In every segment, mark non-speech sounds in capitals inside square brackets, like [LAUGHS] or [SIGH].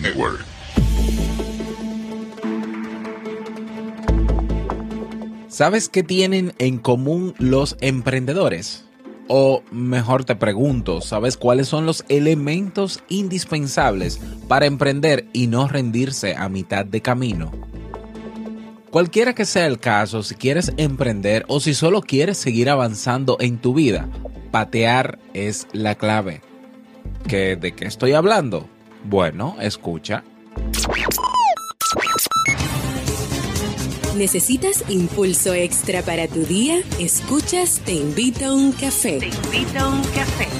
Network. ¿Sabes qué tienen en común los emprendedores? O mejor te pregunto, ¿sabes cuáles son los elementos indispensables para emprender y no rendirse a mitad de camino? Cualquiera que sea el caso, si quieres emprender o si solo quieres seguir avanzando en tu vida, patear es la clave. ¿Qué, ¿De qué estoy hablando? Bueno, escucha. ¿Necesitas impulso extra para tu día? Escuchas Te invito a un café. Te invito a un café.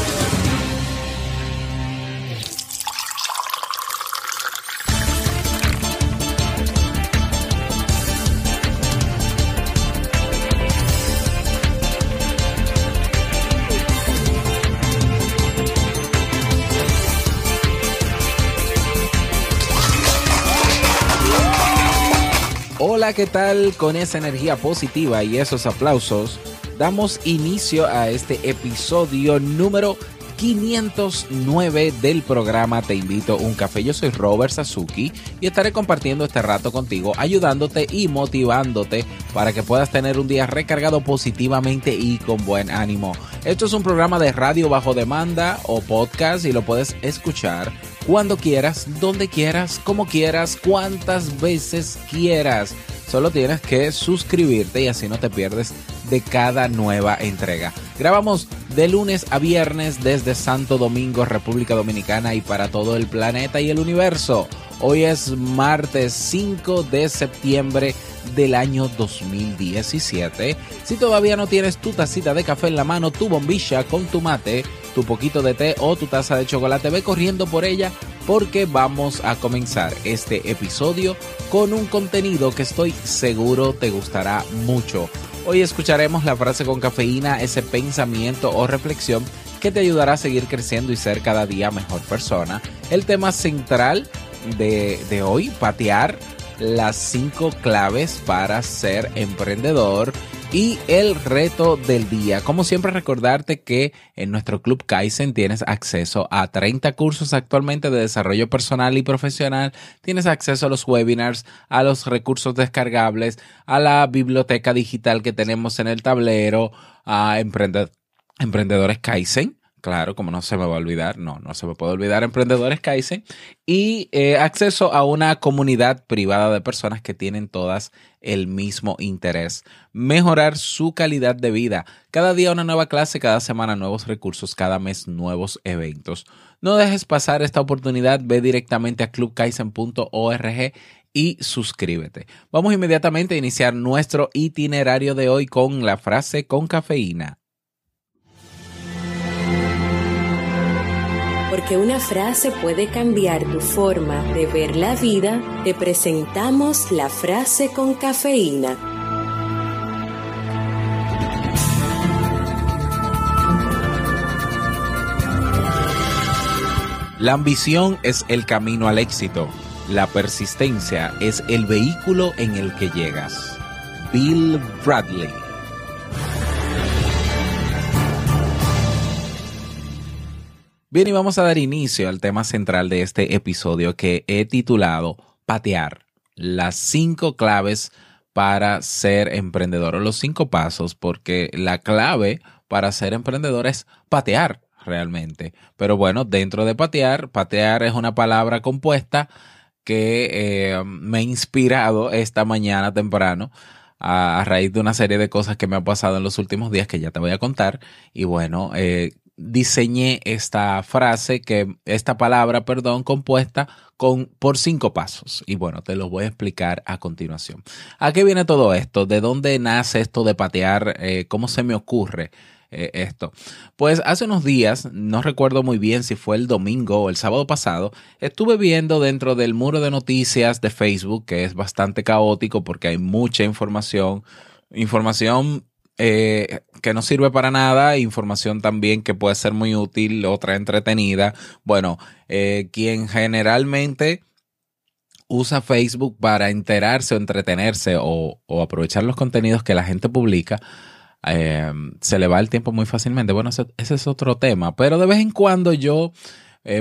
Hola, ¿qué tal? Con esa energía positiva y esos aplausos, damos inicio a este episodio número 509 del programa Te invito a un café. Yo soy Robert Sasuki y estaré compartiendo este rato contigo, ayudándote y motivándote para que puedas tener un día recargado positivamente y con buen ánimo. Esto es un programa de radio bajo demanda o podcast y lo puedes escuchar cuando quieras, donde quieras, como quieras, cuantas veces quieras. Solo tienes que suscribirte y así no te pierdes de cada nueva entrega. Grabamos de lunes a viernes desde Santo Domingo, República Dominicana y para todo el planeta y el universo. Hoy es martes 5 de septiembre del año 2017. Si todavía no tienes tu tacita de café en la mano, tu bombilla con tu mate, tu poquito de té o tu taza de chocolate, ve corriendo por ella porque vamos a comenzar este episodio con un contenido que estoy seguro te gustará mucho. Hoy escucharemos la frase con cafeína, ese pensamiento o reflexión que te ayudará a seguir creciendo y ser cada día mejor persona. El tema central de, hoy, patear las cinco claves para ser emprendedor y el reto del día. Como siempre recordarte que en nuestro Club Kaizen tienes acceso a 30 cursos actualmente de desarrollo personal y profesional. Tienes acceso a los webinars, a los recursos descargables, a la biblioteca digital que tenemos en el tablero, a emprendedores Kaizen Claro, como no se me va a olvidar, no, no se me puede olvidar Emprendedores Kaizen y eh, acceso a una comunidad privada de personas que tienen todas el mismo interés, mejorar su calidad de vida. Cada día una nueva clase, cada semana nuevos recursos, cada mes nuevos eventos. No dejes pasar esta oportunidad, ve directamente a clubkaizen.org y suscríbete. Vamos inmediatamente a iniciar nuestro itinerario de hoy con la frase con cafeína. Porque una frase puede cambiar tu forma de ver la vida, te presentamos la frase con cafeína. La ambición es el camino al éxito. La persistencia es el vehículo en el que llegas. Bill Bradley Bien, y vamos a dar inicio al tema central de este episodio que he titulado Patear, las cinco claves para ser emprendedor, o los cinco pasos, porque la clave para ser emprendedor es patear realmente. Pero bueno, dentro de patear, patear es una palabra compuesta que eh, me ha inspirado esta mañana temprano a, raíz de una serie de cosas que me ha pasado en los últimos días que ya te voy a contar. Y bueno, eh, diseñé esta frase, que, esta palabra, perdón, compuesta con, por cinco pasos. Y bueno, te lo voy a explicar a continuación. ¿A qué viene todo esto? ¿De dónde nace esto de patear? Eh, ¿Cómo se me ocurre? Eh, esto. Pues hace unos días, no recuerdo muy bien si fue el domingo o el sábado pasado, estuve viendo dentro del muro de noticias de Facebook, que es bastante caótico porque hay mucha información, información eh, que no sirve para nada, información también que puede ser muy útil, otra entretenida. Bueno, eh, quien generalmente usa Facebook para enterarse o entretenerse o, aprovechar los contenidos que la gente publica, eh, se le va el tiempo muy fácilmente. Bueno, ese, es otro tema, pero de vez en cuando yo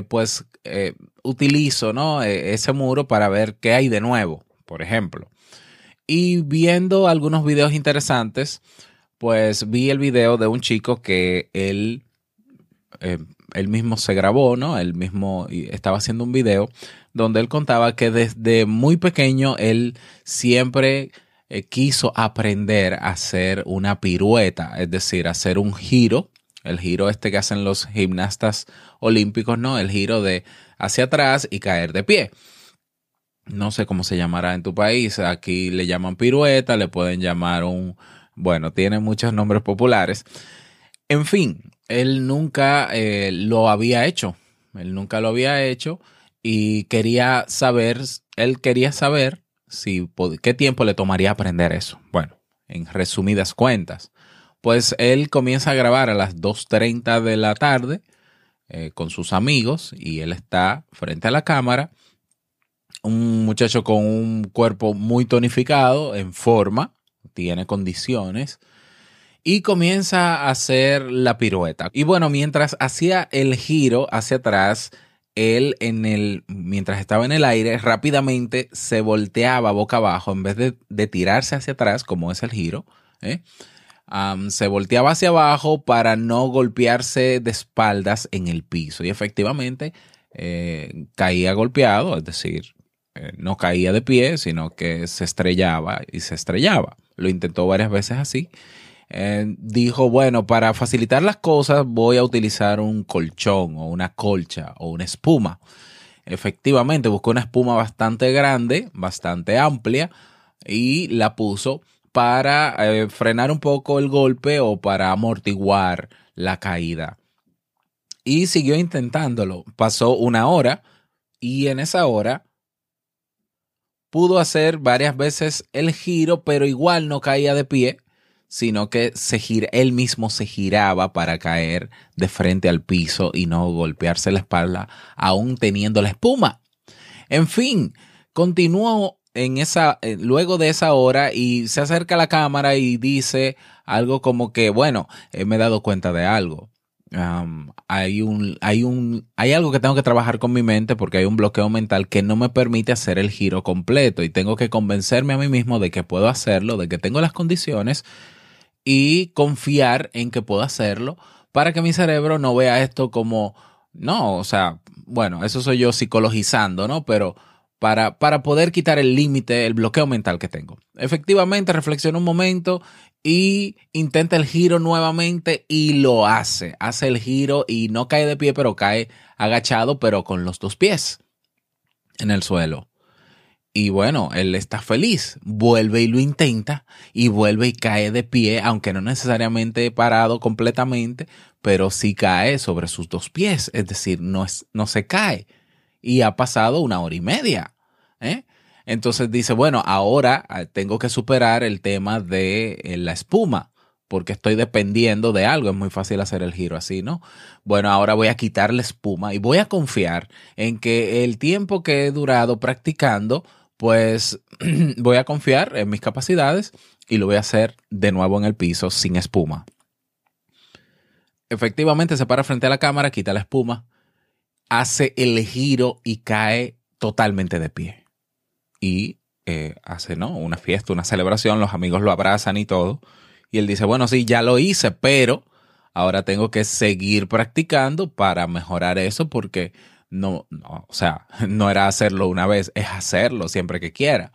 pues utilizo ¿no? E, ese muro para ver qué hay de nuevo, por ejemplo. Y viendo algunos videos interesantes, pues vi el video de un chico que él, eh, él mismo se grabó, ¿no? Él mismo estaba haciendo un video donde él contaba que desde muy pequeño él siempre eh, quiso aprender a hacer una pirueta, es decir, hacer un giro, el giro este que hacen los gimnastas olímpicos, ¿no? El giro de hacia atrás y caer de pie. No sé cómo se llamará en tu país, aquí le llaman pirueta, le pueden llamar un bueno, tiene muchos nombres populares. En fin, él nunca eh, lo había hecho. Él nunca lo había hecho y quería saber, él quería saber si qué tiempo le tomaría aprender eso. Bueno, en resumidas cuentas, pues él comienza a grabar a las 2.30 de la tarde eh, con sus amigos y él está frente a la cámara, un muchacho con un cuerpo muy tonificado, en forma, tiene condiciones y comienza a hacer la pirueta. Y bueno, mientras hacía el giro hacia atrás, él en el, mientras estaba en el aire, rápidamente se volteaba boca abajo en vez de, tirarse hacia atrás, como es el giro. ¿eh? se volteaba hacia abajo para no golpearse de espaldas en el piso. Y efectivamente eh, caía golpeado, es decir, eh, no caía de pie, sino que se estrellaba y se estrellaba lo intentó varias veces así. Eh, dijo, bueno, para facilitar las cosas voy a utilizar un colchón o una colcha o una espuma. Efectivamente, buscó una espuma bastante grande, bastante amplia y la puso para eh, frenar un poco el golpe o para amortiguar la caída. Y siguió intentándolo. Pasó una hora y en esa hora pudo hacer varias veces el giro, pero igual no caía de pie, sino que se él mismo se giraba para caer de frente al piso y no golpearse la espalda, aún teniendo la espuma. En fin, continuó en esa, eh, luego de esa hora y se acerca a la cámara y dice algo como que, bueno, eh, me he dado cuenta de algo hay un, hay un, hay algo que tengo que trabajar con mi mente porque hay un bloqueo mental que no me permite hacer el giro completo y tengo que convencerme a mí mismo de que puedo hacerlo, de que tengo las condiciones y confiar en que puedo hacerlo para que mi cerebro no vea esto como, no, o sea, bueno, eso soy yo psicologizando, ¿no? Pero para, para poder quitar el límite, el bloqueo mental que tengo. Efectivamente, reflexiono un momento y intenta el giro nuevamente y lo hace. Hace el giro y no cae de pie, pero cae agachado, pero con los dos pies en el suelo. Y bueno, él está feliz, vuelve y lo intenta y vuelve y cae de pie, aunque no necesariamente parado completamente, pero sí cae sobre sus dos pies, es decir, no, es, no se cae. Y ha pasado una hora y media. ¿eh? Entonces dice, bueno, ahora ah, tengo que superar el tema de eh, la espuma, porque estoy dependiendo de algo. Es muy fácil hacer el giro así, ¿no? Bueno, ahora voy a quitar la espuma y voy a confiar en que el tiempo que he durado practicando, pues [CLEARS THROAT] voy a confiar en mis capacidades y lo voy a hacer de nuevo en el piso sin espuma. Efectivamente se para frente a la cámara, quita la espuma, hace el giro y cae totalmente de pie y eh, hace ¿no? una fiesta, una celebración, los amigos lo abrazan y todo. Y él dice, bueno, sí, ya lo hice, pero ahora tengo que seguir practicando para mejorar eso porque no, no, o sea, [LAUGHS] no era hacerlo una vez, es hacerlo siempre que quiera.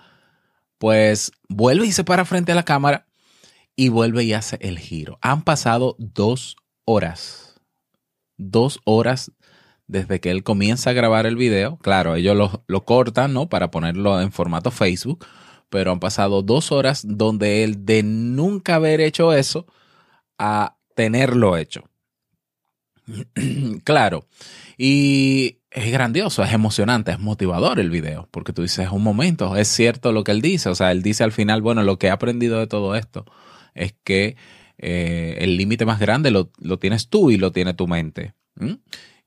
Pues vuelve y se para frente a la cámara y vuelve y hace el giro. Han pasado dos horas. Dos horas desde que él comienza a grabar el video. Claro, ellos lo, cortan, ¿no? Para ponerlo en formato Facebook, pero han pasado dos horas donde él de nunca haber hecho eso a tenerlo hecho. [CLEARS THROAT] claro, y es grandioso, es emocionante, es motivador el video, porque tú dices, un momento, es cierto lo que él dice, o sea, él dice al final, bueno, lo que he aprendido de todo esto es que eh, el límite más grande lo, tienes tú y lo tiene tu mente.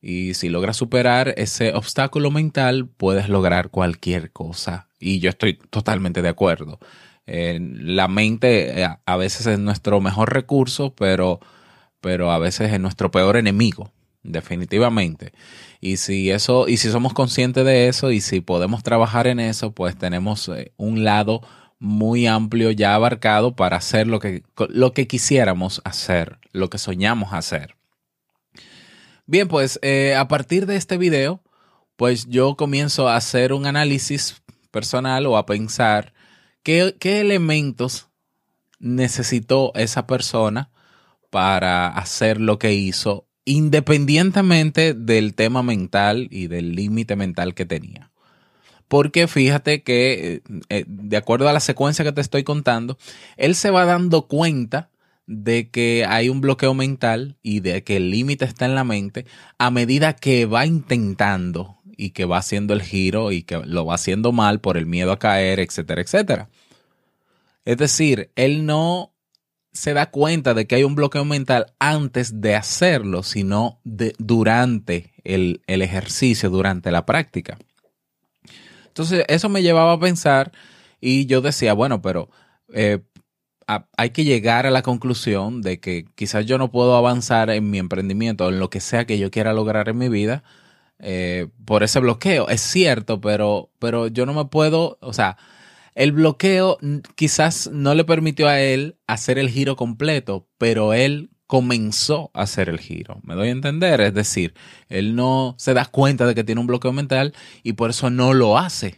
Y si logras superar ese obstáculo mental, puedes lograr cualquier cosa. Y yo estoy totalmente de acuerdo. la mente eh, a veces es nuestro mejor recurso, pero, pero a veces es nuestro peor enemigo, definitivamente. Y si eso, y si somos conscientes de eso y si podemos trabajar en eso, pues tenemos eh, un lado muy amplio ya abarcado para hacer lo que, lo que quisiéramos hacer, lo que soñamos hacer. Bien, pues eh, a partir de este video, pues yo comienzo a hacer un análisis personal o a pensar qué, qué elementos necesitó esa persona para hacer lo que hizo, independientemente del tema mental y del límite mental que tenía. Porque fíjate que, eh, eh, de acuerdo a la secuencia que te estoy contando, él se va dando cuenta de que hay un bloqueo mental y de que el límite está en la mente a medida que va intentando y que va haciendo el giro y que lo va haciendo mal por el miedo a caer, etcétera, etcétera. Es decir, él no se da cuenta de que hay un bloqueo mental antes de hacerlo, sino de, durante el, el ejercicio, durante la práctica. Entonces, eso me llevaba a pensar y yo decía, bueno, pero eh, hay que llegar a la conclusión de que quizás yo no puedo avanzar en mi emprendimiento, en lo que sea que yo quiera lograr en mi vida, eh, por ese bloqueo. Es cierto, pero, pero yo no me puedo, o sea, el bloqueo quizás no le permitió a él hacer el giro completo, pero él comenzó a hacer el giro. ¿Me doy a entender? Es decir, él no se da cuenta de que tiene un bloqueo mental y por eso no lo hace,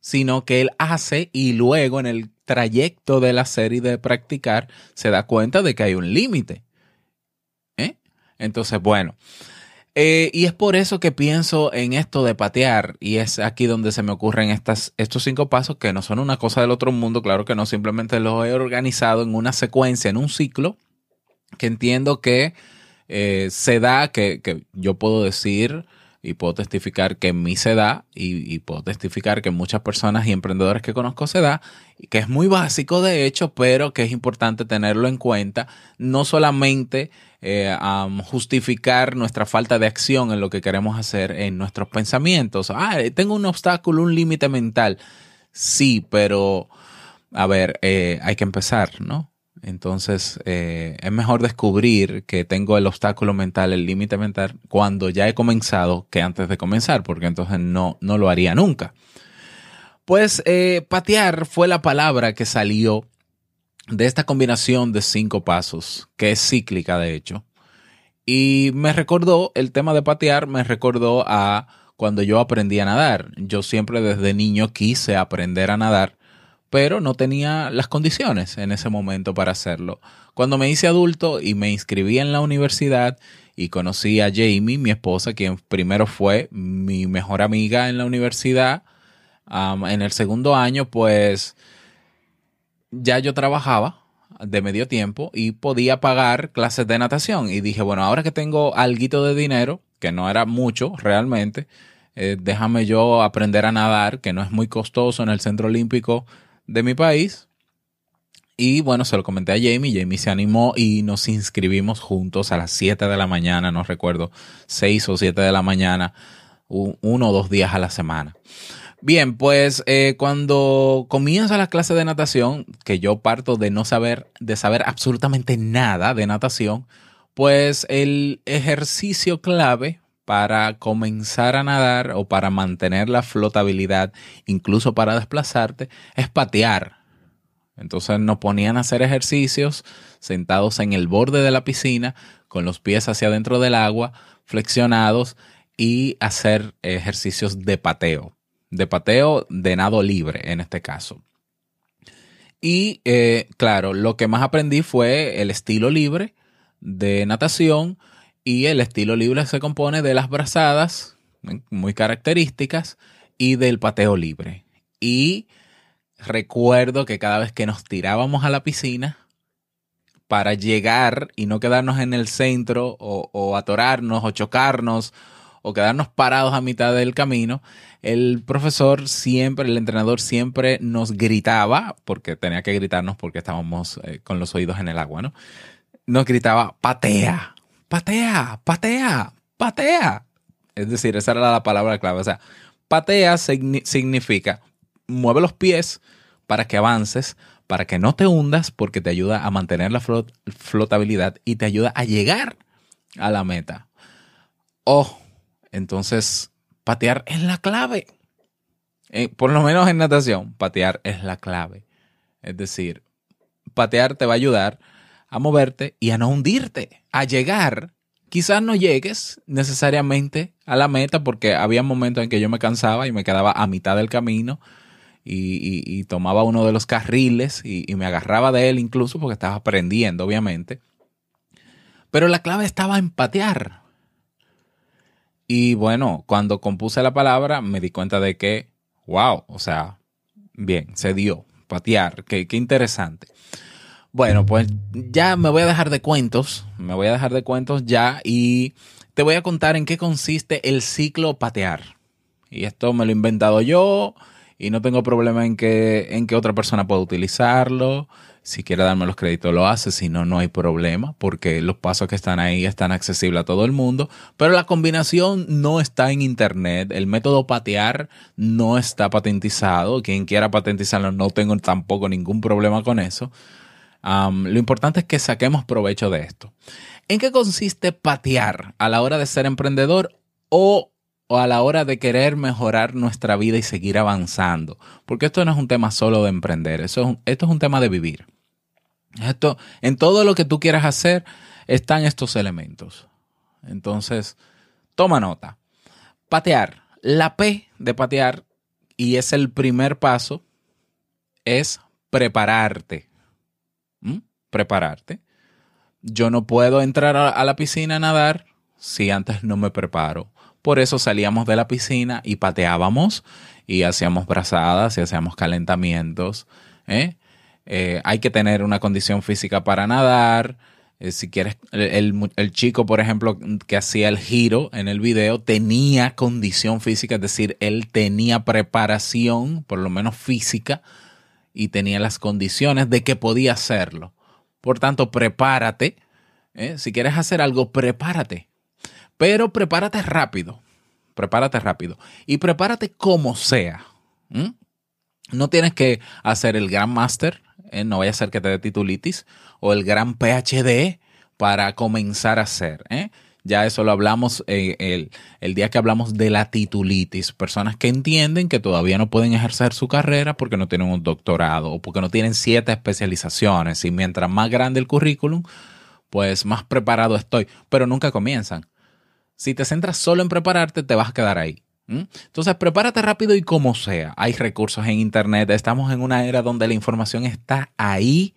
sino que él hace y luego en el trayecto de la serie de practicar, se da cuenta de que hay un límite. ¿Eh? Entonces, bueno. Eh, y es por eso que pienso en esto de patear, y es aquí donde se me ocurren estas, estos cinco pasos que no son una cosa del otro mundo, claro que no, simplemente los he organizado en una secuencia, en un ciclo, que entiendo que eh, se da, que, que yo puedo decir, y puedo testificar que en mí se da y, puedo testificar que muchas personas y emprendedores que conozco se da, que es muy básico de hecho, pero que es importante tenerlo en cuenta, no solamente eh, justificar nuestra falta de acción en lo que queremos hacer en nuestros pensamientos. Ah, tengo un obstáculo, un límite mental. Sí, pero a ver, eh, hay que empezar, ¿no? Entonces, eh, es mejor descubrir que tengo el obstáculo mental, el límite mental, cuando ya he comenzado que antes de comenzar, porque entonces no, no lo haría nunca. Pues eh, patear fue la palabra que salió de esta combinación de cinco pasos, que es cíclica de hecho. Y me recordó, el tema de patear me recordó a cuando yo aprendí a nadar. Yo siempre desde niño quise aprender a nadar pero no tenía las condiciones en ese momento para hacerlo. Cuando me hice adulto y me inscribí en la universidad y conocí a Jamie, mi esposa, quien primero fue mi mejor amiga en la universidad, en el segundo año, pues ya yo trabajaba de medio tiempo y podía pagar clases de natación. Y dije, bueno, ahora que tengo algo de dinero, que no era mucho realmente, eh, déjame yo aprender a nadar, que no es muy costoso en el centro olímpico de mi país. Y bueno, se lo comenté a Jamie, Jamie se animó y nos inscribimos juntos a las 7 de la mañana, no recuerdo, 6 o 7 de la mañana, uno o dos días a la semana. Bien, pues eh, cuando comienza la clase de natación, que yo parto de no saber, de saber absolutamente nada de natación, pues el ejercicio clave para comenzar a nadar o para mantener la flotabilidad, incluso para desplazarte, es patear. Entonces nos ponían a hacer ejercicios sentados en el borde de la piscina, con los pies hacia adentro del agua, flexionados y hacer ejercicios de pateo. De pateo de nado libre en este caso. Y eh, claro, lo que más aprendí fue el estilo libre de natación, y el estilo libre se compone de las brazadas, muy características, y del pateo libre. Y recuerdo que cada vez que nos tirábamos a la piscina, para llegar y no quedarnos en el centro o, atorarnos o chocarnos o quedarnos parados a mitad del camino, el profesor siempre, el entrenador siempre nos gritaba, porque tenía que gritarnos porque estábamos eh, con los oídos en el agua, ¿no? Nos gritaba, patea, patea, patea, patea. Es decir, esa era la palabra clave. O sea, patea significa mueve los pies para que avances, para que no te hundas, porque te ayuda a mantener la flotabilidad y te ayuda a llegar a la meta. Oh, entonces patear es la clave. Eh, por lo menos en natación, patear es la clave. Es decir, patear te va a ayudar a moverte y a no hundirte, a llegar. Quizás no llegues necesariamente a la meta porque había momentos en que yo me cansaba y me quedaba a mitad del camino y, tomaba uno de los carriles y, me agarraba de él incluso porque estaba aprendiendo, obviamente. Pero la clave estaba en patear. Y bueno, cuando compuse la palabra me di cuenta de que, wow, o sea, bien, se dio, patear, qué, qué interesante. Bueno, pues ya me voy a dejar de cuentos, me voy a dejar de cuentos ya y te voy a contar en qué consiste el ciclo patear. Y esto me lo he inventado yo y no tengo problema en que, en que otra persona pueda utilizarlo. Si quiere darme los créditos, lo hace. Si no, no hay problema, porque los pasos que están ahí están accesibles a todo el mundo. Pero la combinación no está en Internet. El método patear no está patentizado. Quien quiera patentizarlo, no tengo tampoco ningún problema con eso. Lo importante es que saquemos provecho de esto. ¿En qué consiste patear a la hora de ser emprendedor o o a la hora de querer mejorar nuestra vida y seguir avanzando. Porque esto no es un tema solo de emprender, eso esto es un tema de vivir. Esto, en todo lo que tú quieras hacer están estos elementos. Entonces, toma nota. Patear. La P de patear, y es el primer paso, es prepararte. ¿Mm? Prepararte. Yo no puedo entrar a, la piscina a nadar si antes no me preparo. Por eso salíamos de la piscina y pateábamos y hacíamos brazadas y hacíamos calentamientos. ¿eh? Eh, hay que tener una condición física para nadar. Eh, si quieres, el, chico, por ejemplo, que hacía el giro en el video, tenía condición física, es decir, él tenía preparación, por lo menos física, y tenía las condiciones de que podía hacerlo. Por tanto, prepárate. ¿eh? Si quieres hacer algo, prepárate. Pero prepárate rápido. Prepárate rápido. Y prepárate como sea. No tienes que hacer el Grand Master ¿eh? no vaya a ser que te dé titulitis, o el gran PhD para comenzar a hacer. ¿eh? Ya eso lo hablamos eh, el, el, día que hablamos de la titulitis. Personas que entienden que todavía no pueden ejercer su carrera porque no tienen un doctorado o porque no tienen siete especializaciones. Y mientras más grande el currículum, pues más preparado estoy. Pero nunca comienzan. Si te centras solo en prepararte, te vas a quedar ahí. Entonces, prepárate rápido y como sea. Hay recursos en Internet. Estamos en una era donde la información está ahí.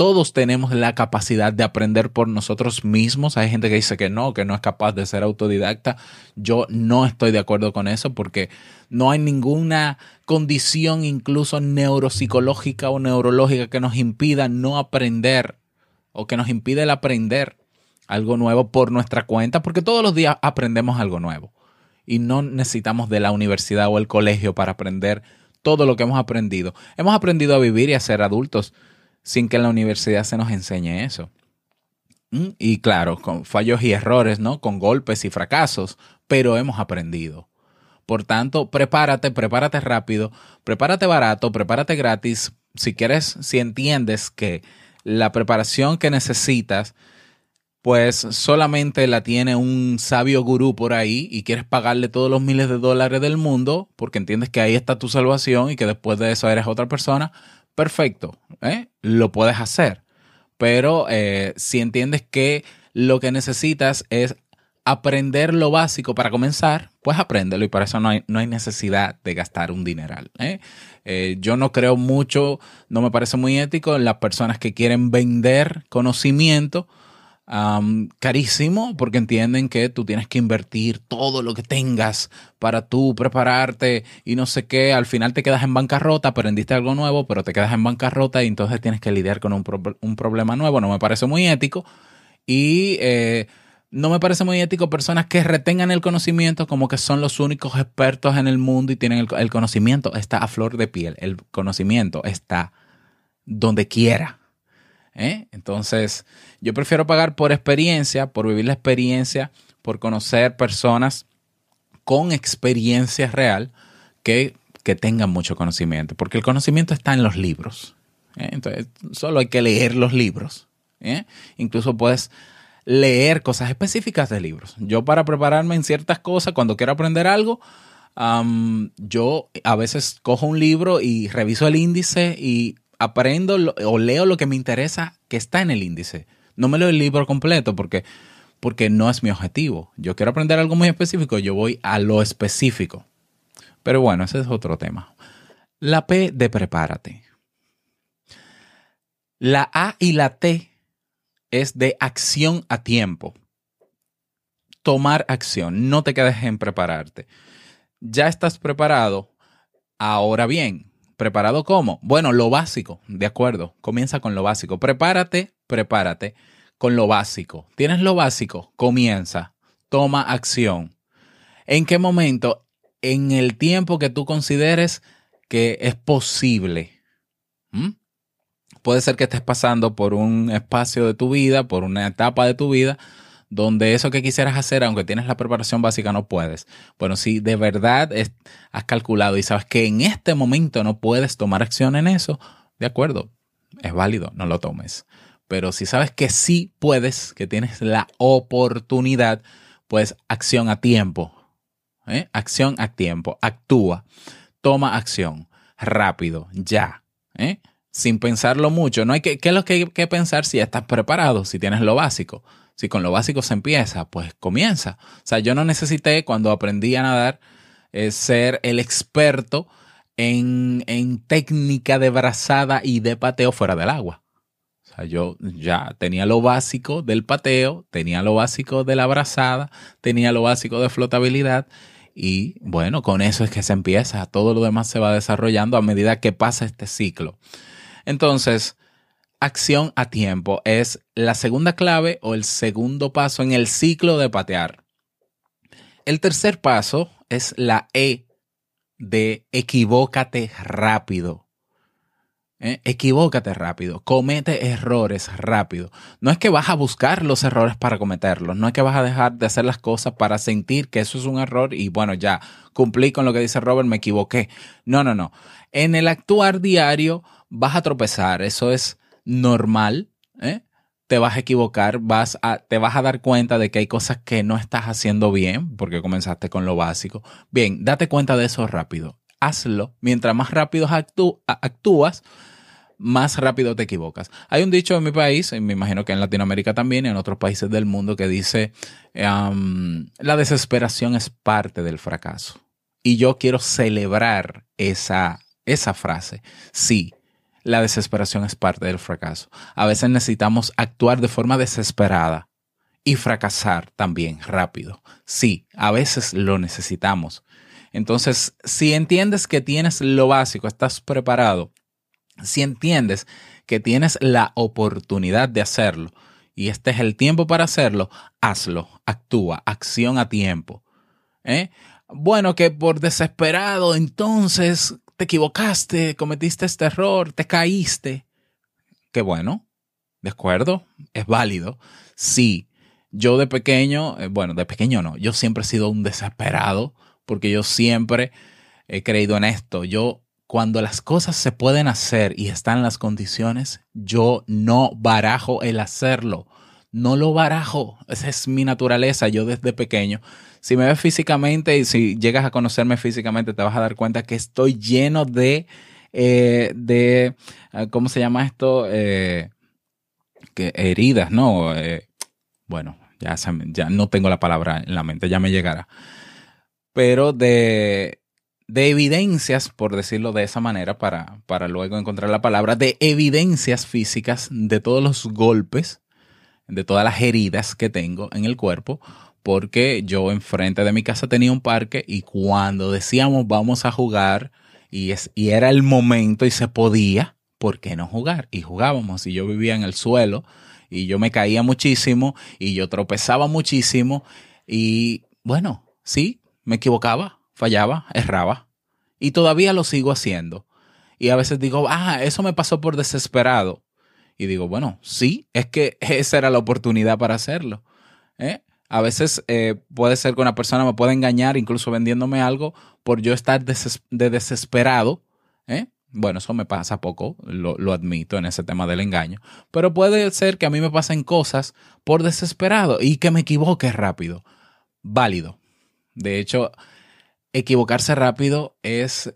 Todos tenemos la capacidad de aprender por nosotros mismos. Hay gente que dice que no, que no es capaz de ser autodidacta. Yo no estoy de acuerdo con eso porque no hay ninguna condición, incluso neuropsicológica o neurológica, que nos impida no aprender o que nos impida el aprender algo nuevo por nuestra cuenta, porque todos los días aprendemos algo nuevo y no necesitamos de la universidad o el colegio para aprender todo lo que hemos aprendido. Hemos aprendido a vivir y a ser adultos sin que en la universidad se nos enseñe eso. Mm, y claro, con fallos y errores, ¿no? Con golpes y fracasos, pero hemos aprendido. Por tanto, prepárate, prepárate rápido, prepárate barato, prepárate gratis. Si quieres, si entiendes que la preparación que necesitas pues solamente la tiene un sabio gurú por ahí y quieres pagarle todos los miles de dólares del mundo porque entiendes que ahí está tu salvación y que después de eso eres otra persona, perfecto, ¿eh? lo puedes hacer. Pero eh, si entiendes que lo que necesitas es aprender lo básico para comenzar, pues apréndelo y para eso no hay, no hay necesidad de gastar un dineral. ¿eh? yo no creo mucho, no me parece muy ético en las personas que quieren vender conocimiento carísimo porque entienden que tú tienes que invertir todo lo que tengas para tú prepararte y no sé qué. Al final te quedas en bancarrota, aprendiste algo nuevo, pero te quedas en bancarrota y entonces tienes que lidiar con un, problema nuevo. No me parece muy ético. Y eh, no me parece muy ético personas que retengan el conocimiento como que son los únicos expertos en el mundo y tienen el, conocimiento está a flor de piel, el conocimiento está donde quiera. ¿Eh? Entonces, yo prefiero pagar por experiencia, por vivir la experiencia, por conocer personas con experiencia real que, que tengan mucho conocimiento, porque el conocimiento está en los libros. ¿eh? Entonces, solo hay que leer los libros. ¿eh? Incluso puedes leer cosas específicas de libros. Yo para prepararme en ciertas cosas, cuando quiero aprender algo, yo a veces cojo un libro y reviso el índice y aprendo o leo lo que me interesa que está en el índice. No me leo el libro completo porque, porque no es mi objetivo. Yo quiero aprender algo muy específico, yo voy a lo específico. Pero bueno, ese es otro tema. La P de prepárate. La A y la T es de acción a tiempo. Tomar acción, no te quedes en prepararte. Ya estás preparado. Ahora bien, ¿preparado cómo? Bueno, lo básico, de acuerdo. Comienza con lo básico. Prepárate, prepárate con lo básico. ¿Tienes lo básico? Comienza. Toma acción. ¿En qué momento? En el tiempo que tú consideres que es posible. Puede ser que estés pasando por un espacio de tu vida, por una etapa de tu vida, donde eso que quisieras hacer, aunque tienes la preparación básica, no puedes. Bueno, si de verdad has calculado y sabes que en este momento no puedes tomar acción en eso, de acuerdo, es válido, no lo tomes. Pero si sabes que sí puedes, que tienes la oportunidad, pues acción a tiempo. ¿eh? Acción a tiempo. Actúa. Toma acción. Rápido. Ya. ¿eh? sin pensarlo mucho. No hay que, ¿Qué es lo que hay que pensar si estás preparado, si tienes lo básico? Si con lo básico se empieza, pues comienza. O sea, yo no necesité cuando aprendí a nadar eh, ser el experto en, en técnica de brazada y de pateo fuera del agua. O sea, yo ya tenía lo básico del pateo, tenía lo básico de la brazada, tenía lo básico de flotabilidad y bueno, con eso es que se empieza. Todo lo demás se va desarrollando a medida que pasa este ciclo. Entonces, acción a tiempo es la segunda clave o el segundo paso en el ciclo de patear. El tercer paso es la E de equivócate rápido. ¿Eh? Equivócate rápido, comete errores rápido. No es que vas a buscar los errores para cometerlos, no es que vas a dejar de hacer las cosas para sentir que eso es un error y bueno, ya cumplí con lo que dice Robert, me equivoqué. No, no, no. En el actuar diario, vas a tropezar, eso es normal, ¿eh? te vas a equivocar, vas a, te vas a dar cuenta de que hay cosas que no estás haciendo bien porque comenzaste con lo básico. Bien, date cuenta de eso rápido. Hazlo. Mientras más rápido actúas, más rápido te equivocas. Hay un dicho en mi país, y me imagino que en Latinoamérica también y en otros países del mundo, que dice, la desesperación es parte del fracaso. Y yo quiero celebrar esa, esa frase. Sí, la desesperación es parte del fracaso. A veces necesitamos actuar de forma desesperada y fracasar también rápido. Sí, a veces lo necesitamos. Entonces, si entiendes que tienes lo básico, estás preparado, si entiendes que tienes la oportunidad de hacerlo y este es el tiempo para hacerlo, hazlo, actúa, acción a tiempo. ¿Eh? Bueno, que por desesperado entonces te equivocaste, cometiste este error, te caíste. Qué bueno, ¿de acuerdo? Es válido. Sí, yo de pequeño, eh, bueno, de pequeño no, yo siempre he sido un desesperado porque yo siempre he creído en esto. Yo, cuando las cosas se pueden hacer y están las condiciones, yo no barajo el hacerlo. No lo barajo. Esa es mi naturaleza. Yo desde pequeño si me ves físicamente y si llegas a conocerme físicamente, te vas a dar cuenta que estoy lleno de, eh, de ah, ¿cómo se llama esto? Eh, que heridas, ¿no? Eh, bueno, ya, ya no tengo la palabra en la mente, ya me llegará. Pero de, de evidencias, por decirlo de esa manera, para, para luego encontrar la palabra, de evidencias físicas de todos los golpes, de todas las heridas que tengo en el cuerpo porque yo enfrente de mi casa tenía un parque y cuando decíamos vamos a jugar y, es, y era el momento y se podía, ¿por qué no jugar? Y jugábamos y yo vivía en el suelo y yo me caía muchísimo y yo tropezaba muchísimo y bueno, sí, me equivocaba, fallaba, erraba y todavía lo sigo haciendo. Y a veces digo, ah, eso me pasó por desesperado. Y digo, bueno, sí, es que esa era la oportunidad para hacerlo. ¿eh? A veces eh, puede ser que una persona me pueda engañar, incluso vendiéndome algo, por yo estar de desesperado. ¿eh? Bueno, eso me pasa poco, lo, lo, admito en ese tema del engaño. Pero puede ser que a mí me pasen cosas por desesperado y que me equivoque rápido. Válido. De hecho, equivocarse rápido es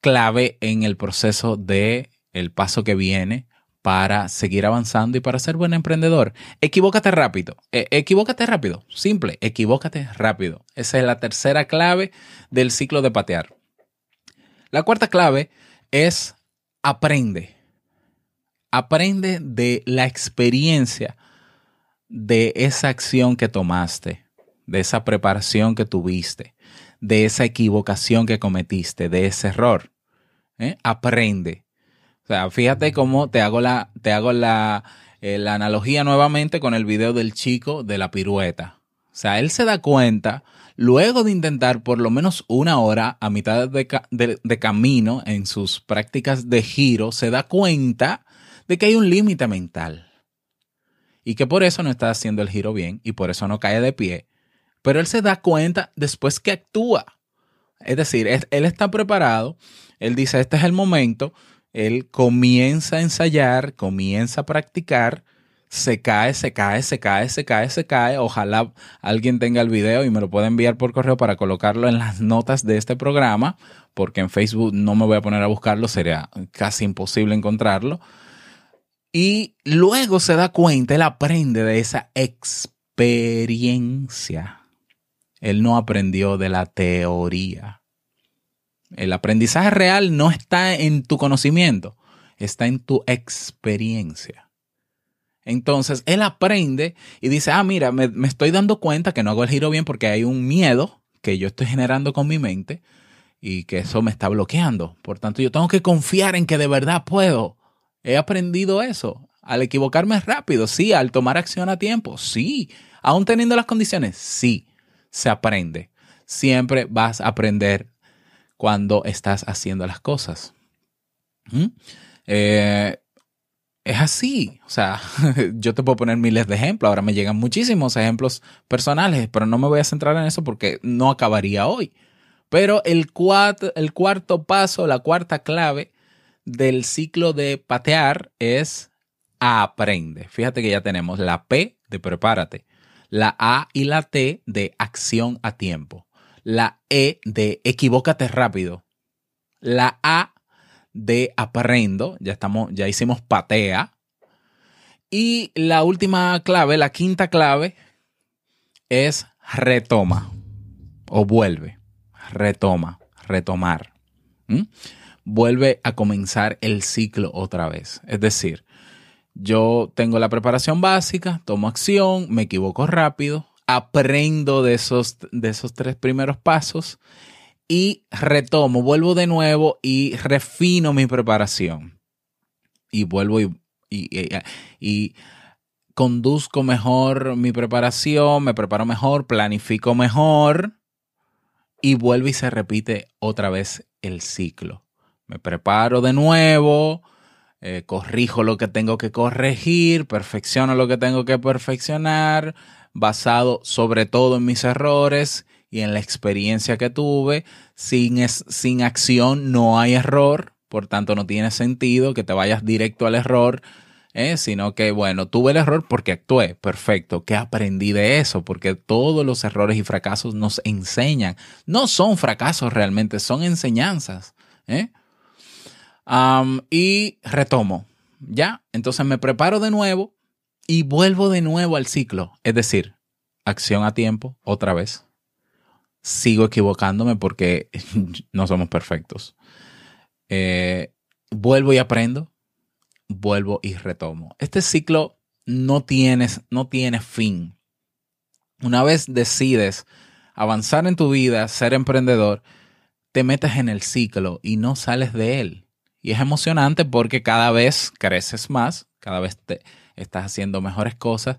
clave en el proceso de el paso que viene para seguir avanzando y para ser buen emprendedor. Equivócate rápido. E, equivócate rápido. Simple. Equivócate rápido. Esa es la tercera clave del ciclo de patear. La cuarta clave es aprende. Aprende de la experiencia de esa acción que tomaste, de esa preparación que tuviste, de esa equivocación que cometiste, de ese error. ¿eh? aprende. O sea, fíjate cómo te hago la, te hago la, eh, la analogía nuevamente con el video del chico de la pirueta. O sea, él se da cuenta, luego de intentar por lo menos una hora a mitad de, de, camino en sus prácticas de giro, se da cuenta de que hay un límite mental. Y que por eso no está haciendo el giro bien y por eso no cae de pie. Pero él se da cuenta después que actúa. Es decir, él está preparado él dice, este es el momento, él comienza a ensayar, comienza a practicar, se cae, se cae, se cae, se cae, se cae. Ojalá alguien tenga el video y me lo pueda enviar por correo para colocarlo en las notas de este programa, porque en Facebook no me voy a poner a buscarlo, sería casi imposible encontrarlo. Y luego se da cuenta, él aprende de esa experiencia. Él no aprendió de la teoría. El aprendizaje real no está en tu conocimiento, está en tu experiencia. Entonces, él aprende y dice, ah, mira, me, estoy dando cuenta que no hago el giro bien porque hay un miedo que yo estoy generando con mi mente y que eso me está bloqueando. Por tanto, yo tengo que confiar en que de verdad puedo. He aprendido eso. Al equivocarme rápido, sí. Al tomar acción a tiempo, sí. Aún teniendo las condiciones, sí. Se aprende. Siempre vas a aprender cuando estás haciendo las cosas. ¿Mm? Eh, es así. O sea, [LAUGHS] yo te puedo poner miles de ejemplos. Ahora me llegan muchísimos ejemplos personales, pero no me voy a centrar en eso porque no acabaría hoy. Pero el, el cuarto paso, la cuarta clave del ciclo de patear es aprende. Fíjate que ya tenemos la P de prepárate, la A y la T de acción a tiempo la E de equivócate rápido, la A de aprendo, ya estamos, ya hicimos patea. Y la última clave, la quinta clave, es retoma o vuelve, retoma, retomar. Vuelve a comenzar el ciclo otra vez. Es decir, yo tengo la preparación básica, tomo acción, me equivoco rápido, aprendo de esos, de esos tres primeros pasos y retomo, vuelvo de nuevo y refino mi preparación. Y vuelvo y, y, conduzco mejor mi preparación, me preparo mejor, planifico mejor y vuelvo y se repite otra vez el ciclo. Me preparo de nuevo, eh, corrijo lo que tengo que corregir, perfecciono lo que tengo que perfeccionar, basado sobre todo en mis errores y en la experiencia que tuve. Sin, sin acción no hay error, por tanto no tiene sentido que te vayas directo al error. ¿eh? sino que, bueno, tuve el error porque actué, perfecto, ¿qué aprendí de eso? Porque todos los errores y fracasos nos enseñan, no son fracasos realmente, son enseñanzas. ¿eh? y retomo, ¿ya? Entonces me preparo de nuevo y vuelvo de nuevo al ciclo. Es decir, acción a tiempo, otra vez. Sigo equivocándome porque [LAUGHS] no somos perfectos. Eh, vuelvo y aprendo, vuelvo y retomo. Este ciclo no tiene, no tiene fin. Una vez decides avanzar en tu vida, ser emprendedor, te metes en el ciclo y no sales de él. Y es emocionante porque cada vez creces más, cada vez te, estás haciendo mejores cosas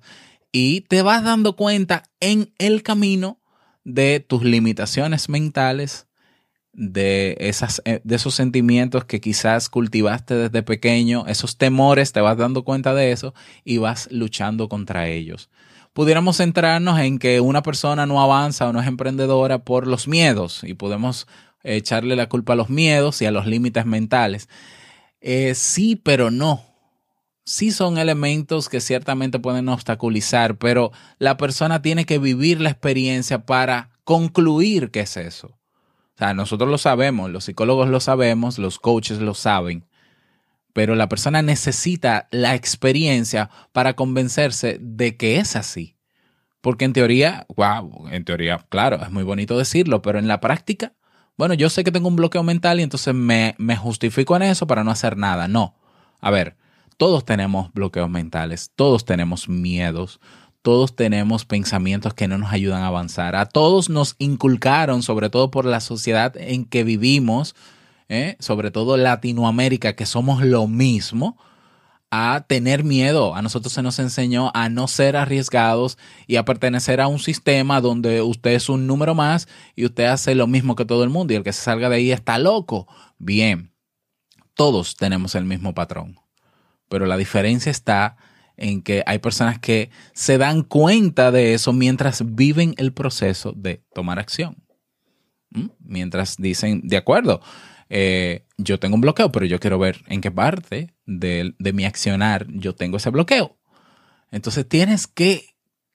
y te vas dando cuenta en el camino de tus limitaciones mentales, de, esas, eh, de esos sentimientos que quizás cultivaste desde pequeño, esos temores, te vas dando cuenta de eso y vas luchando contra ellos. Pudiéramos centrarnos en que una persona no avanza o no es emprendedora por los miedos y podemos echarle la culpa a los miedos y a los límites mentales. Eh, sí, pero no. Sí son elementos que ciertamente pueden obstaculizar, pero la persona tiene que vivir la experiencia para concluir qué es eso. O sea, nosotros lo sabemos, los psicólogos lo sabemos, los coaches lo saben, pero la persona necesita la experiencia para convencerse de que es así. Porque en teoría, wow, en teoría, claro, es muy bonito decirlo, pero en la práctica bueno, yo sé que tengo un bloqueo mental y entonces me, me justifico en eso para no hacer nada. No. A ver, todos tenemos bloqueos mentales, todos tenemos miedos, todos tenemos pensamientos que no nos ayudan a avanzar. A todos nos inculcaron, sobre todo por la sociedad en que vivimos, ¿eh? sobre todo Latinoamérica, que somos lo mismo, a tener miedo. A nosotros se nos enseñó a no ser arriesgados y a pertenecer a un sistema donde usted es un número más y usted hace lo mismo que todo el mundo y el que se salga de ahí está loco. Bien, todos tenemos el mismo patrón, pero la diferencia está en que hay personas que se dan cuenta de eso mientras viven el proceso de tomar acción. ¿Mm? Mientras dicen, de acuerdo, eh, yo tengo un bloqueo, pero yo quiero ver en qué parte de, mi accionar yo tengo ese bloqueo. Entonces tienes que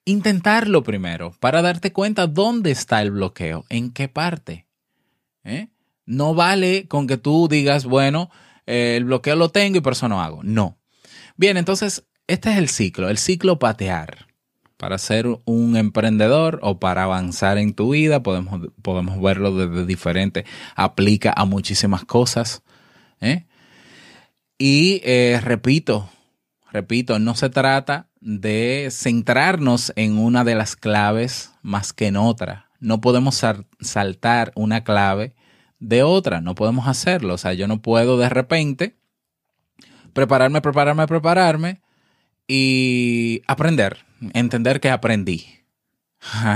intentarlo primero para darte cuenta dónde está el bloqueo, en qué parte. ¿eh? No vale con que tú digas, bueno, eh, el bloqueo lo tengo y por eso no hago. No. Bien, entonces este es el ciclo, el ciclo patear para ser un emprendedor o para avanzar en tu vida. Podemos, podemos verlo desde diferente, aplica a muchísimas cosas. ¿eh? Y eh, repito, repito, no se trata de centrarnos en una de las claves más que en otra. No podemos saltar una clave de otra, no podemos hacerlo. O sea, yo no puedo de repente prepararme, prepararme, prepararme y aprender entender que aprendí.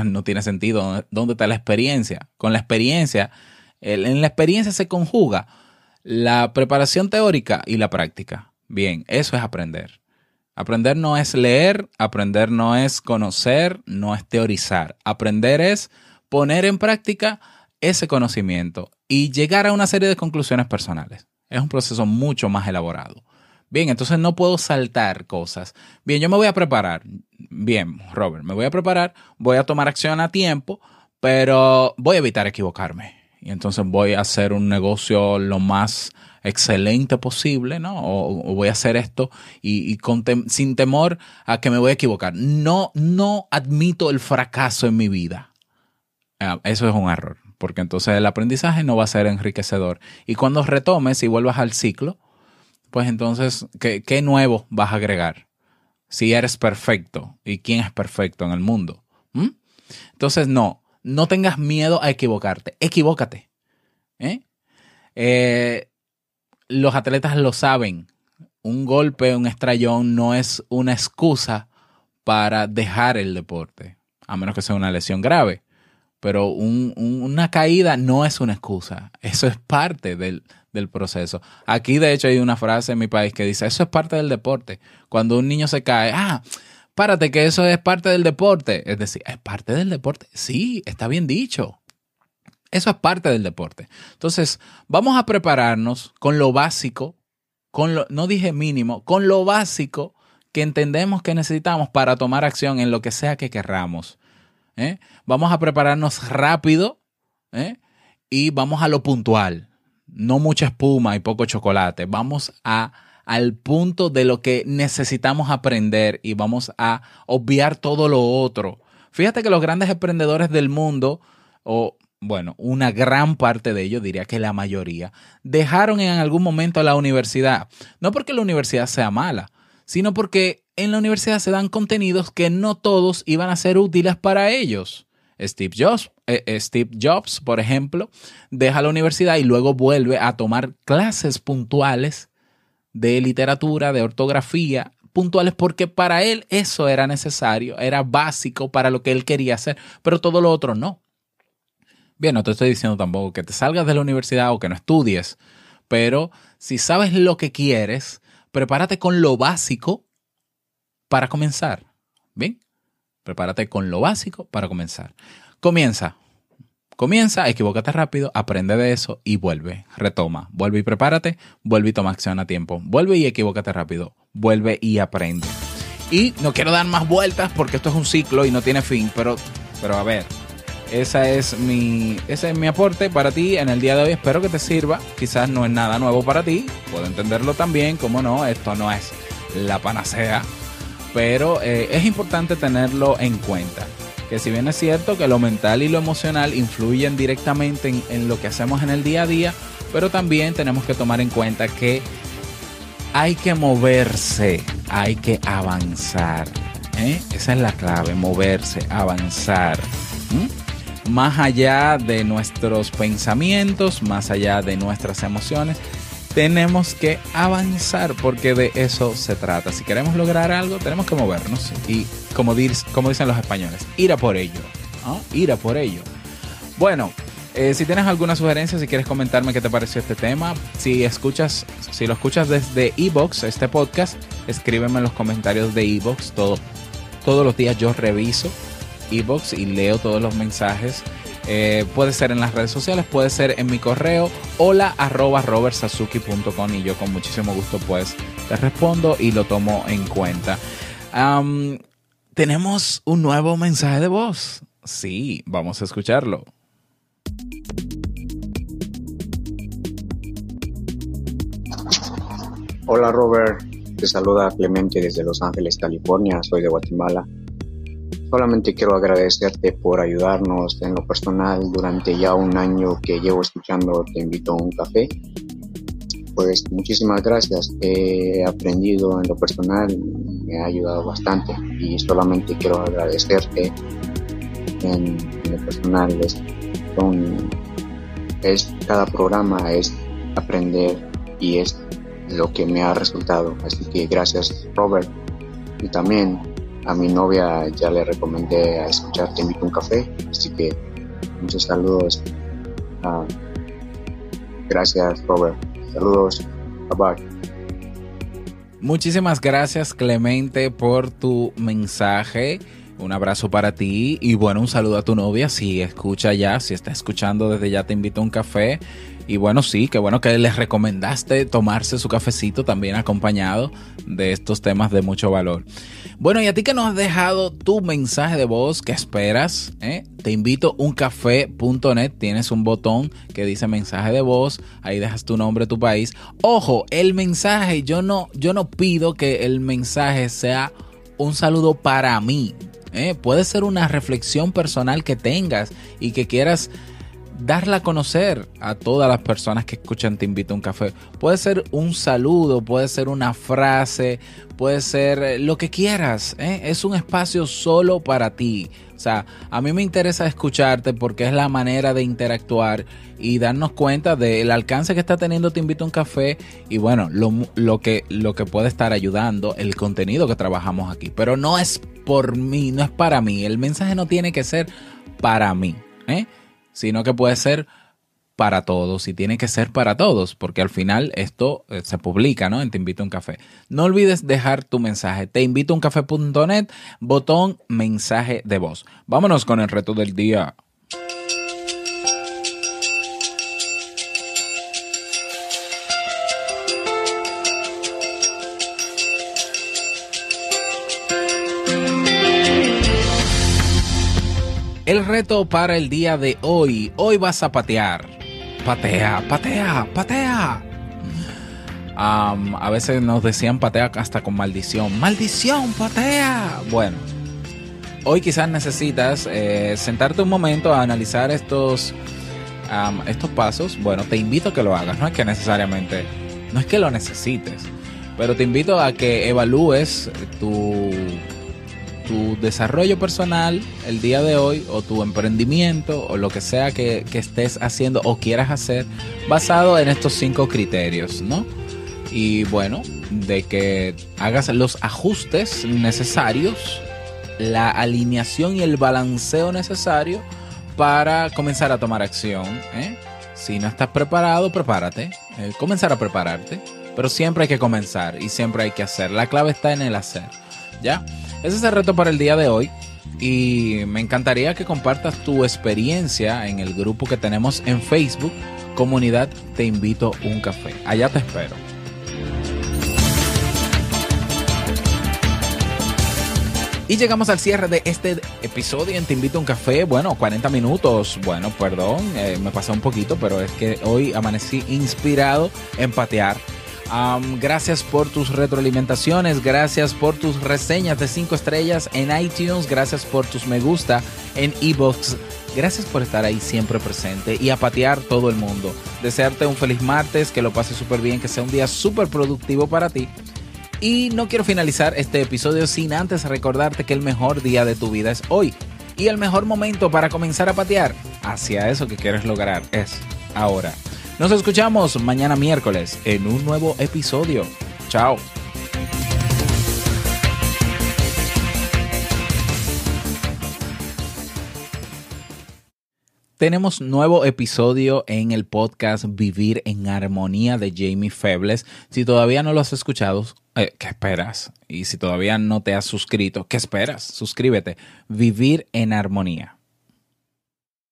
No tiene sentido. ¿Dónde está la experiencia? Con la experiencia, en la experiencia se conjuga la preparación teórica y la práctica. Bien, eso es aprender. Aprender no es leer, aprender no es conocer, no es teorizar. Aprender es poner en práctica ese conocimiento y llegar a una serie de conclusiones personales. Es un proceso mucho más elaborado. Bien, entonces no puedo saltar cosas. Bien, yo me voy a preparar. Bien, Robert, me voy a preparar, voy a tomar acción a tiempo, pero voy a evitar equivocarme. Y entonces voy a hacer un negocio lo más excelente posible, ¿no? O, voy a hacer esto y, sin temor a que me voy a equivocar. No, no admito el fracaso en mi vida. Ah, eso es un error, porque entonces el aprendizaje no va a ser enriquecedor. Y cuando retomes y vuelvas al ciclo, pues entonces, ¿qué, nuevo vas a agregar? Si eres perfecto, ¿y quién es perfecto en el mundo? ¿Mm? Entonces, no, no tengas miedo a equivocarte, equivócate. ¿eh? Eh, los atletas lo saben, un golpe, un estrellón no es una excusa para dejar el deporte, a menos que sea una lesión grave. Pero una caída no es una excusa, eso es parte del, del proceso. Aquí, de hecho, hay una frase en mi país que dice, eso es parte del deporte. Cuando un niño se cae, ah, párate que eso es parte del deporte. Es decir, ¿es parte del deporte? Sí, está bien dicho. Eso es parte del deporte. Entonces, vamos a prepararnos con lo básico, con lo, no dije mínimo, con lo básico que entendemos que necesitamos para tomar acción en lo que sea que querramos. ¿eh? Vamos a prepararnos rápido ¿eh? y vamos a lo puntual no mucha espuma y poco chocolate. Vamos a, al punto de lo que necesitamos aprender y vamos a obviar todo lo otro. Fíjate que los grandes emprendedores del mundo, o bueno, una gran parte de ellos, diría que la mayoría, dejaron en algún momento la universidad. No porque la universidad sea mala, sino porque en la universidad se dan contenidos que no todos iban a ser útiles para ellos. Steve Jobs, eh, eh, Steve Jobs, por ejemplo, deja la universidad y luego vuelve a tomar clases puntuales de literatura, de ortografía, puntuales porque para él eso era necesario, era básico para lo que él quería hacer, pero todo lo otro no. Bien, no te estoy diciendo tampoco que te salgas de la universidad o que no estudies, pero si sabes lo que quieres, prepárate con lo básico para comenzar. Bien, prepárate con lo básico para comenzar. Comienza, Comienza, equivócate rápido, aprende de eso y vuelve, retoma, vuelve y prepárate, vuelve y toma acción a tiempo, vuelve y equivócate rápido, vuelve y aprende. Y no quiero dar más vueltas porque esto es un ciclo y no tiene fin, pero, pero a ver, esa es mi, ese es mi aporte para ti en el día de hoy. Espero que te sirva. Quizás no es nada nuevo para ti. Puedo entenderlo también. Como no, esto no es la panacea. Pero eh, es importante tenerlo en cuenta que si bien es cierto que lo mental y lo emocional influyen directamente en, lo que hacemos en el día a día, pero también tenemos que tomar en cuenta que hay que moverse, hay que avanzar. ¿eh? Esa es la clave, moverse, avanzar. Más allá de nuestros pensamientos, más allá de nuestras emociones, tenemos que avanzar porque de eso se trata. Si queremos lograr algo, tenemos que movernos y, como, dicen los españoles, ir a por ello. A por ello. Bueno, eh, si tienes alguna sugerencia, si quieres comentarme qué te pareció este tema, si escuchas, si lo escuchas desde Evox, este podcast, escríbeme en los comentarios de Evox. Todo, todos los días yo reviso Evox y leo todos los mensajes eh, puede ser en las redes sociales, puede ser en mi correo hola arroba robertsazuki.com y yo con muchísimo gusto pues te respondo y lo tomo en cuenta. tenemos un nuevo mensaje de voz. Sí, vamos a escucharlo. Hola Robert, te saluda Clemente desde Los Ángeles, California, soy de Guatemala. Solamente quiero agradecerte por ayudarnos en lo personal durante ya un año que llevo escuchando Te invito a un café. Pues muchísimas gracias. He aprendido en lo personal, me ha ayudado bastante y solamente quiero agradecerte en, lo personal. Es, cada programa es aprender y es lo que me ha resultado. Así que gracias Robert. Y también a mi novia ya le recomendé a escuchar Te invito un café, así que muchos saludos. Ah, gracias, Robert. Saludos. Bye bye. Muchísimas gracias, Clemente, por tu mensaje. Un abrazo para ti y bueno, un saludo a tu novia si escucha ya, si está escuchando desde ya te invito a un café. Y bueno, sí, qué bueno que les recomendaste tomarse su cafecito también acompañado de estos temas de mucho valor. Bueno, y a ti que nos has dejado tu mensaje de voz, ¿qué esperas? ¿Eh? Te invito a uncafé.net, tienes un botón que dice mensaje de voz, ahí dejas tu nombre, tu país. Ojo, el mensaje, yo no, yo no pido que el mensaje sea un saludo para mí. ¿eh? Puede ser una reflexión personal que tengas y que quieras darla a conocer a todas las personas que escuchan Te invito a un café. Puede ser un saludo, puede ser una frase, puede ser eh, lo que quieras. ¿eh? Es un espacio solo para ti. O sea, a mí me interesa escucharte porque es la manera de interactuar y darnos cuenta del alcance que está teniendo Te invito a un café y bueno, lo, lo, que, lo que puede estar ayudando, el contenido que trabajamos aquí. Pero no es por mí, no es para mí. El mensaje no tiene que ser para mí. ¿eh? Sino que puede ser para todos y tiene que ser para todos, porque al final esto eh, se publica, ¿no? En Te invito a un café. No olvides dejar tu mensaje. Te invito a un café.net, botón mensaje de voz. Vámonos con el reto del día. El reto para el día de hoy. Hoy vas a patear. Patea, patea, patea. a veces nos decían patea hasta con maldición. Maldición, patea. Bueno, hoy quizás necesitas eh, sentarte un momento a analizar estos, estos pasos. Bueno, te invito a que lo hagas. No es que necesariamente, no es que lo necesites, pero te invito a que evalúes tu tu desarrollo personal el día de hoy o tu emprendimiento o lo que sea que, estés haciendo o quieras hacer basado en estos cinco criterios, ¿no? y bueno, de que hagas los ajustes necesarios, la alineación y el balanceo necesario para comenzar a tomar acción. ¿eh? Si no estás preparado, prepárate. Eh, comenzar a prepararte. Pero siempre hay que comenzar y siempre hay que hacer. La clave está en el hacer. ¿Ya? Ese es el reto para el día de hoy. Y me encantaría que compartas tu experiencia en el grupo que tenemos en Facebook. Comunidad Te Invito un Café. Allá te espero. Y llegamos al cierre de este episodio en Te Invito a un Café. Bueno, 40 minutos. Bueno, perdón, eh, me pasó un poquito, pero es que hoy amanecí inspirado en patear. Gracias por tus retroalimentaciones, gracias por tus reseñas de 5 estrellas en iTunes, gracias por tus me gusta en ebooks. Gracias por estar ahí siempre presente y a patear todo el mundo. Desearte un feliz martes, que lo pases súper bien, que sea un día súper productivo para ti y no quiero finalizar este episodio sin antes recordarte que el mejor día de tu vida es hoy. Y el mejor momento para comenzar a patear hacia eso que quieres lograr es ahora. Nos escuchamos mañana miércoles en un nuevo episodio. Chao. Tenemos nuevo episodio en el podcast Vivir en Armonía de Jamie Febles. Si todavía no lo has escuchado, eh, ¿qué esperas? Y si todavía no te has suscrito, ¿qué esperas? Suscríbete. Vivir en Armonía.